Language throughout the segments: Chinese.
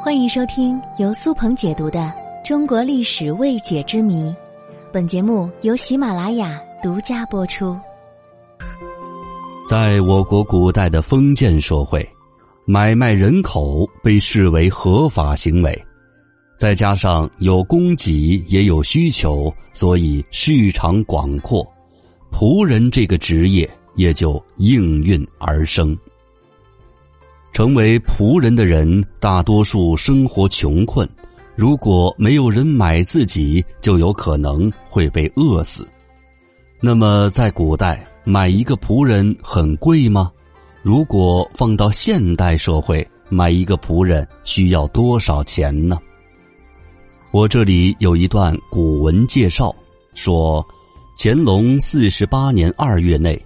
欢迎收听由苏鹏解读的《中国历史未解之谜》，本节目由喜马拉雅独家播出。在我国古代的封建社会，买卖人口被视为合法行为，再加上有供给也有需求，所以市场广阔，仆人这个职业也就应运而生。成为仆人的人，大多数生活穷困，如果没有人买自己，就有可能会被饿死。那么，在古代买一个仆人很贵吗？如果放到现代社会，买一个仆人需要多少钱呢？我这里有一段古文介绍，说乾隆四十八年二月内。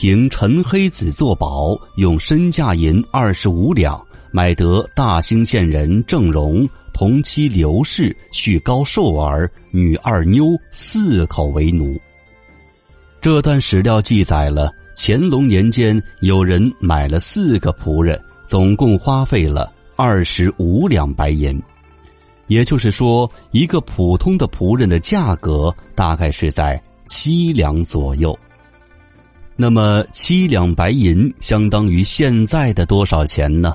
凭陈黑子作保，用身价银二十五两买得大兴县人郑荣同妻刘氏续高寿儿女二妞四口为奴。这段史料记载了乾隆年间有人买了四个仆人，总共花费了二十五两白银，也就是说，一个普通的仆人的价格大概是在七两左右。那么七两白银相当于现在的多少钱呢？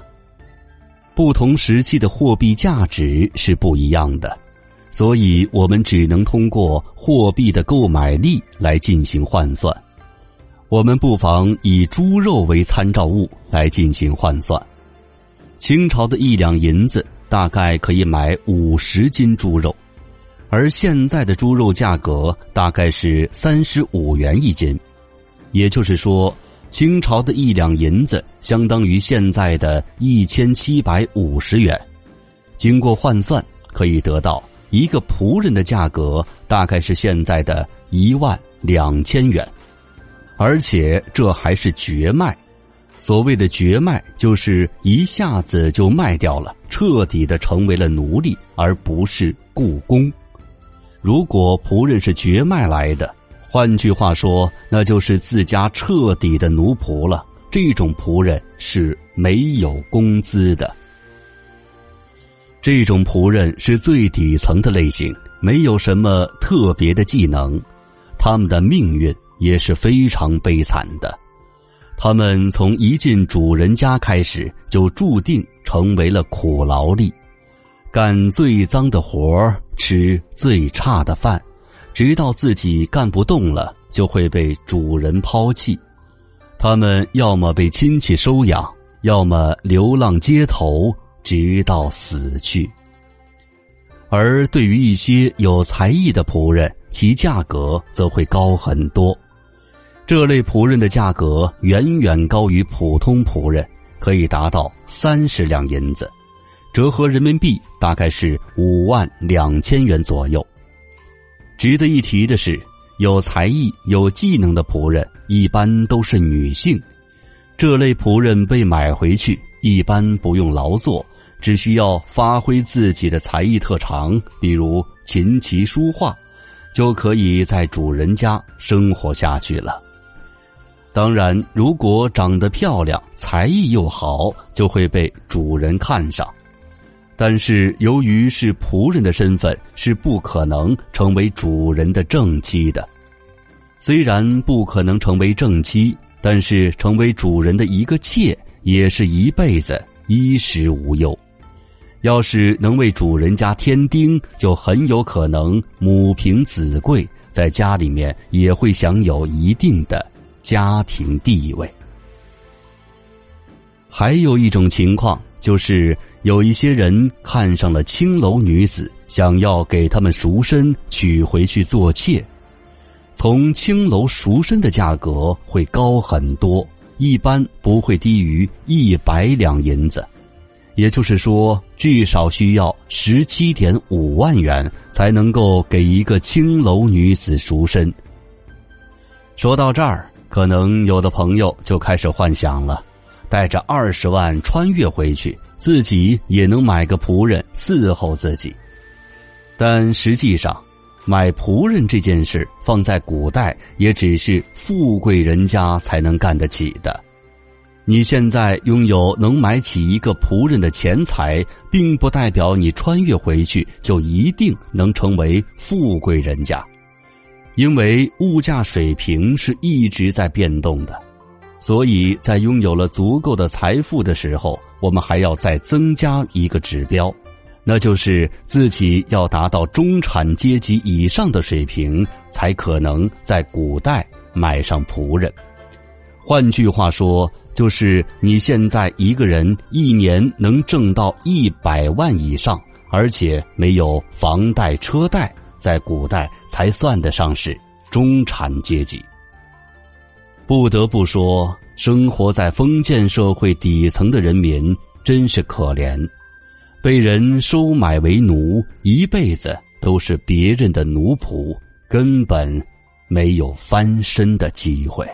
不同时期的货币价值是不一样的，所以我们只能通过货币的购买力来进行换算。我们不妨以猪肉为参照物来进行换算。清朝的一两银子大概可以买五十斤猪肉，而现在的猪肉价格大概是三十五元一斤。也就是说，清朝的一两银子相当于现在的一千七百五十元。经过换算，可以得到一个仆人的价格大概是现在的一万两千元，而且这还是绝卖。所谓的绝卖，就是一下子就卖掉了，彻底的成为了奴隶，而不是雇工。如果仆人是绝卖来的。换句话说，那就是自家彻底的奴仆了。这种仆人是没有工资的。这种仆人是最底层的类型，没有什么特别的技能，他们的命运也是非常悲惨的。他们从一进主人家开始，就注定成为了苦劳力，干最脏的活，吃最差的饭。直到自己干不动了，就会被主人抛弃。他们要么被亲戚收养，要么流浪街头，直到死去。而对于一些有才艺的仆人，其价格则会高很多。这类仆人的价格远远高于普通仆人，可以达到三十两银子，折合人民币大概是五万两千元左右。值得一提的是，有才艺、有技能的仆人一般都是女性。这类仆人被买回去，一般不用劳作，只需要发挥自己的才艺特长，比如琴棋书画，就可以在主人家生活下去了。当然，如果长得漂亮、才艺又好，就会被主人看上。但是，由于是仆人的身份，是不可能成为主人的正妻的。虽然不可能成为正妻，但是成为主人的一个妾，也是一辈子衣食无忧。要是能为主人家添丁，就很有可能母凭子贵，在家里面也会享有一定的家庭地位。还有一种情况。就是有一些人看上了青楼女子，想要给他们赎身，娶回去做妾。从青楼赎身的价格会高很多，一般不会低于一百两银子，也就是说，至少需要十七点五万元才能够给一个青楼女子赎身。说到这儿，可能有的朋友就开始幻想了。带着二十万穿越回去，自己也能买个仆人伺候自己。但实际上，买仆人这件事放在古代，也只是富贵人家才能干得起的。你现在拥有能买起一个仆人的钱财，并不代表你穿越回去就一定能成为富贵人家，因为物价水平是一直在变动的，所以在拥有了足够的财富的时候，我们还要再增加一个指标，那就是自己要达到中产阶级以上的水平，才可能在古代买上仆人。换句话说，就是你现在一个人一年能挣到一百万以上，而且没有房贷车贷，在古代才算得上是中产阶级。不得不说，生活在封建社会底层的人民真是可怜，被人收买为奴，一辈子都是别人的奴仆，根本没有翻身的机会。